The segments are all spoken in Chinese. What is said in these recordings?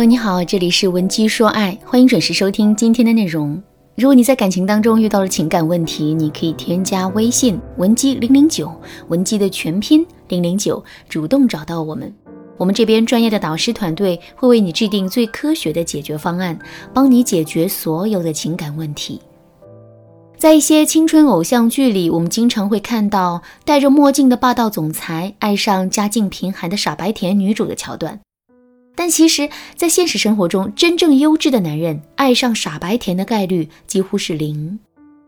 友你好，这里是文姬说爱，欢迎准时收听今天的内容。如果你在感情当中遇到了情感问题，你可以添加微信文姬零零九，文姬的全拼零零九，主动找到我们。我们这边专业的导师团队会为你制定最科学的解决方案，帮你解决所有的情感问题。在一些青春偶像剧里，我们经常会看到戴着墨镜的霸道总裁爱上家境贫寒的傻白甜女主的桥段。但其实，在现实生活中，真正优质的男人爱上傻白甜的概率几乎是零。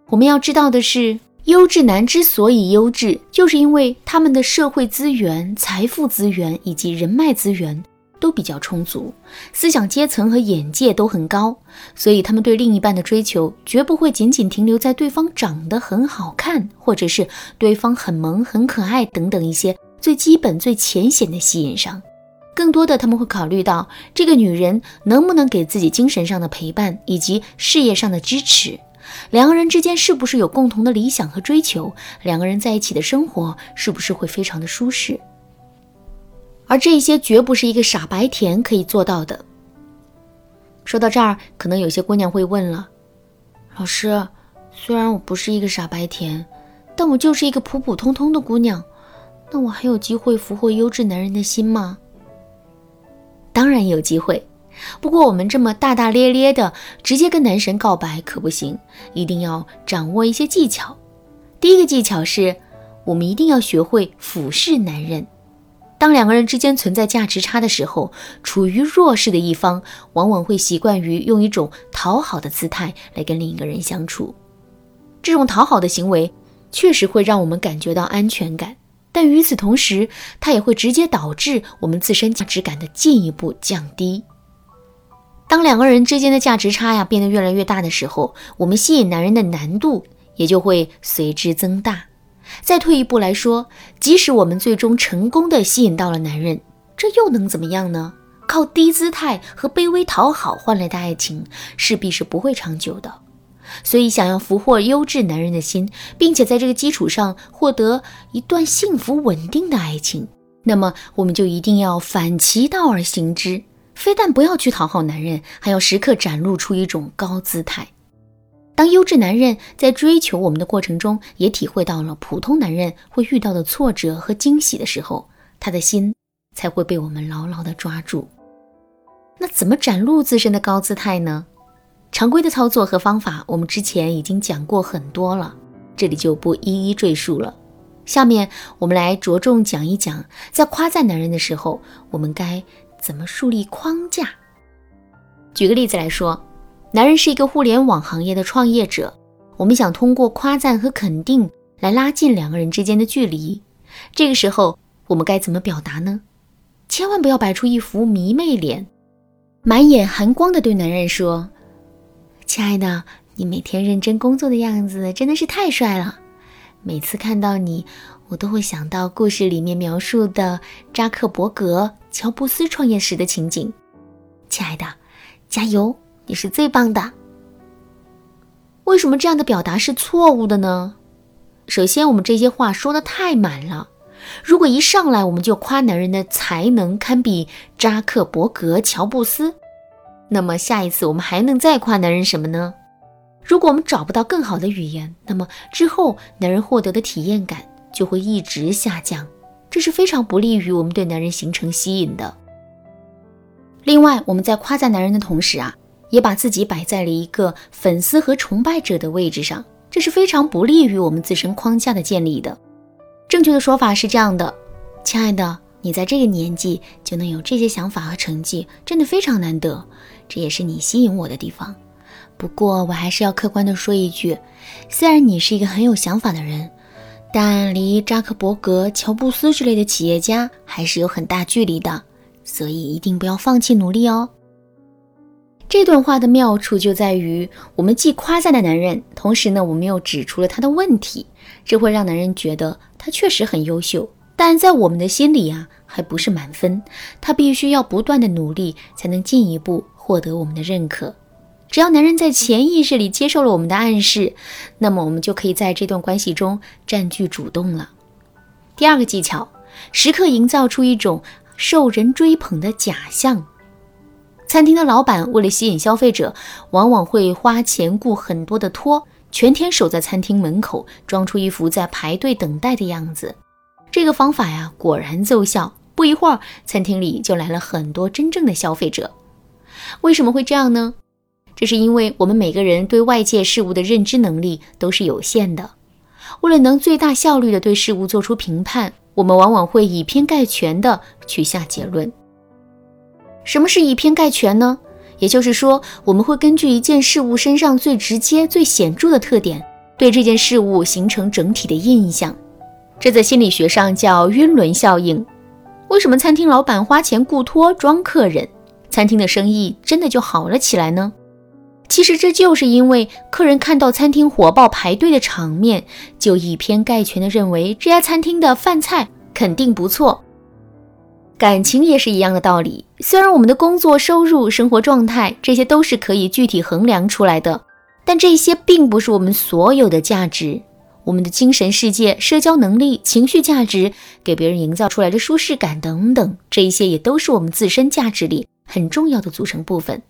我们要知道的是，优质男之所以优质，就是因为他们的社会资源、财富资源以及人脉资源都比较充足，思想阶层和眼界都很高，所以他们对另一半的追求绝不会仅仅停留在对方长得很好看，或者是对方很萌、很可爱等等一些最基本、最浅显的吸引上。更多的他们会考虑到这个女人能不能给自己精神上的陪伴以及事业上的支持，两个人之间是不是有共同的理想和追求，两个人在一起的生活是不是会非常的舒适。而这些绝不是一个傻白甜可以做到的。说到这儿，可能有些姑娘会问了：老师，虽然我不是一个傻白甜，但我就是一个普普通通的姑娘，那我还有机会俘获优质男人的心吗？当然有机会，不过我们这么大大咧咧的直接跟男神告白可不行，一定要掌握一些技巧。第一个技巧是，我们一定要学会俯视男人。当两个人之间存在价值差的时候，处于弱势的一方往往会习惯于用一种讨好的姿态来跟另一个人相处。这种讨好的行为确实会让我们感觉到安全感。但与此同时，它也会直接导致我们自身价值感的进一步降低。当两个人之间的价值差呀变得越来越大的时候，我们吸引男人的难度也就会随之增大。再退一步来说，即使我们最终成功的吸引到了男人，这又能怎么样呢？靠低姿态和卑微讨好换来的爱情，势必是不会长久的。所以，想要俘获优质男人的心，并且在这个基础上获得一段幸福稳定的爱情，那么我们就一定要反其道而行之，非但不要去讨好男人，还要时刻展露出一种高姿态。当优质男人在追求我们的过程中，也体会到了普通男人会遇到的挫折和惊喜的时候，他的心才会被我们牢牢地抓住。那怎么展露自身的高姿态呢？常规的操作和方法，我们之前已经讲过很多了，这里就不一一赘述了。下面我们来着重讲一讲，在夸赞男人的时候，我们该怎么树立框架。举个例子来说，男人是一个互联网行业的创业者，我们想通过夸赞和肯定来拉近两个人之间的距离，这个时候我们该怎么表达呢？千万不要摆出一副迷妹脸，满眼寒光的对男人说。亲爱的，你每天认真工作的样子真的是太帅了。每次看到你，我都会想到故事里面描述的扎克伯格、乔布斯创业时的情景。亲爱的，加油，你是最棒的。为什么这样的表达是错误的呢？首先，我们这些话说的太满了。如果一上来我们就夸男人的才能堪比扎克伯格、乔布斯。那么下一次我们还能再夸男人什么呢？如果我们找不到更好的语言，那么之后男人获得的体验感就会一直下降，这是非常不利于我们对男人形成吸引的。另外，我们在夸赞男人的同时啊，也把自己摆在了一个粉丝和崇拜者的位置上，这是非常不利于我们自身框架的建立的。正确的说法是这样的，亲爱的。你在这个年纪就能有这些想法和成绩，真的非常难得，这也是你吸引我的地方。不过我还是要客观的说一句，虽然你是一个很有想法的人，但离扎克伯格、乔布斯之类的企业家还是有很大距离的，所以一定不要放弃努力哦。这段话的妙处就在于，我们既夸赞了男人，同时呢，我们又指出了他的问题，这会让男人觉得他确实很优秀。但在我们的心里呀，还不是满分，他必须要不断的努力，才能进一步获得我们的认可。只要男人在潜意识里接受了我们的暗示，那么我们就可以在这段关系中占据主动了。第二个技巧，时刻营造出一种受人追捧的假象。餐厅的老板为了吸引消费者，往往会花钱雇很多的托，全天守在餐厅门口，装出一副在排队等待的样子。这个方法呀，果然奏效。不一会儿，餐厅里就来了很多真正的消费者。为什么会这样呢？这是因为我们每个人对外界事物的认知能力都是有限的。为了能最大效率地对事物做出评判，我们往往会以偏概全地去下结论。什么是以偏概全呢？也就是说，我们会根据一件事物身上最直接、最显著的特点，对这件事物形成整体的印象。这在心理学上叫晕轮效应。为什么餐厅老板花钱雇托装客人，餐厅的生意真的就好了起来呢？其实这就是因为客人看到餐厅火爆排队的场面，就以偏概全地认为这家餐厅的饭菜肯定不错。感情也是一样的道理。虽然我们的工作、收入、生活状态这些都是可以具体衡量出来的，但这些并不是我们所有的价值。我们的精神世界、社交能力、情绪价值、给别人营造出来的舒适感等等，这一些也都是我们自身价值里很重要的组成部分。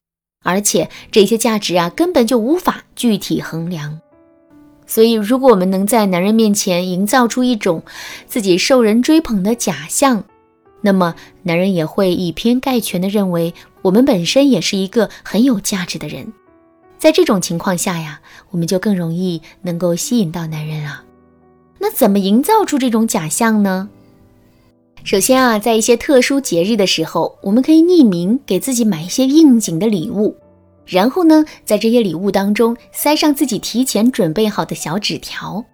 而且这些价值啊，根本就无法具体衡量。所以，如果我们能在男人面前营造出一种自己受人追捧的假象，那么，男人也会以偏概全地认为我们本身也是一个很有价值的人。在这种情况下呀，我们就更容易能够吸引到男人啊。那怎么营造出这种假象呢？首先啊，在一些特殊节日的时候，我们可以匿名给自己买一些应景的礼物，然后呢，在这些礼物当中塞上自己提前准备好的小纸条。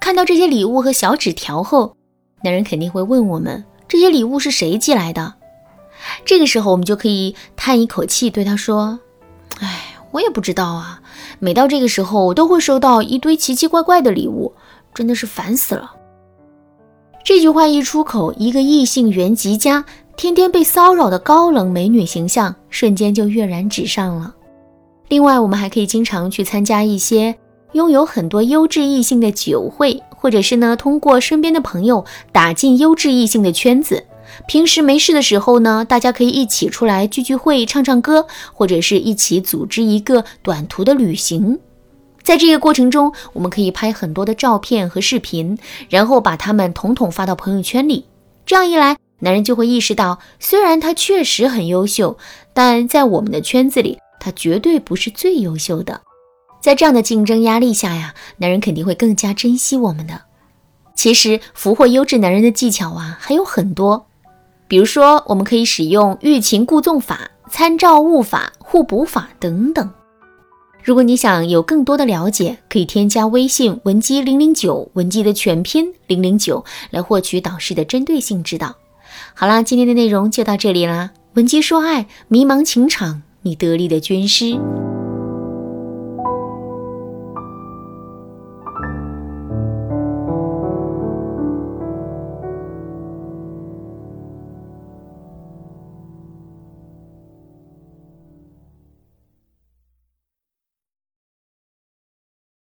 看到这些礼物和小纸条后，男人肯定会问我们。这些礼物是谁寄来的？这个时候，我们就可以叹一口气，对他说：“，我也不知道啊。每到这个时候，我都会收到一堆奇奇怪怪的礼物，真的是烦死了。”这句话一出口，一个异性缘极佳、天天被骚扰的高冷美女形象瞬间就跃然纸上了。另外，我们还可以经常去参加一些拥有很多优质异性的酒会。或者是呢，通过身边的朋友打进优质异性的圈子。平时没事的时候呢，大家可以一起出来聚聚会、唱唱歌，或者是一起组织一个短途的旅行。在这个过程中，我们可以拍很多的照片和视频，然后把它们统统发到朋友圈里。这样一来，男人就会意识到，虽然他确实很优秀，但在我们的圈子里，他绝对不是最优秀的。在这样的竞争压力下呀，男人肯定会更加珍惜我们的。其实俘获优质男人的技巧啊还有很多，比如说我们可以使用欲擒故纵法、参照物法、互补法等等。如果你想有更多的了解，可以添加微信文姬零零九，文姬的全拼零零九，来获取导师的针对性指导。好啦，今天的内容就到这里啦，文姬说爱，迷茫情场，你得力的军师。